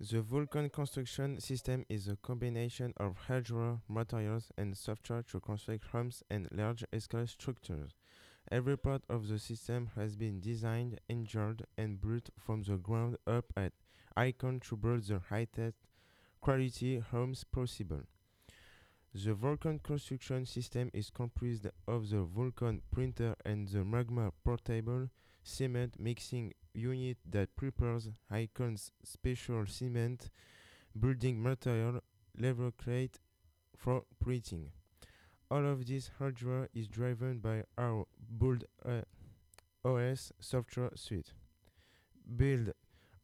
The Vulcan construction system is a combination of hardware, materials, and software to construct homes and large-scale structures. Every part of the system has been designed, engineered, and built from the ground up at Icon to build the highest quality homes possible. The Vulcan construction system is comprised of the Vulcan printer and the Magma portable cement mixing unit that prepares Icon's special cement building material Lavacrete for printing. All of this hardware is driven by our Build uh, OS software suite. Build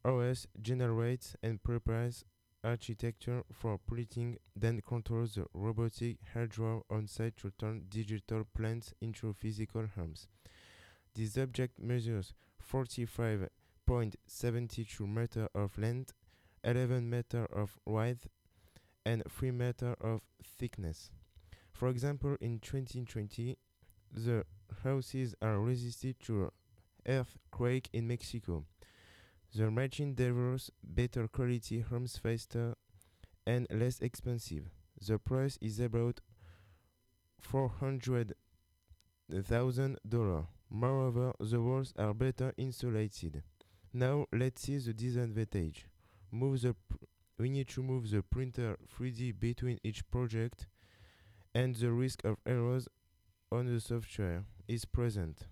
OS generates and prepares architecture for printing, then controls the robotic hardware on site to turn digital plans into physical homes. This object measures 45.72 meter of length, 11 meter of width, and 3 meter of thickness. For example, in 2020, the houses are resistant to earthquake in Mexico. The machine delivers better quality homes faster and less expensive. The price is about four hundred thousand dollars. Moreover, the walls are better insulated. Now let's see the disadvantage. Move the we need to move the printer 3D between each project and the risk of errors on the software is present.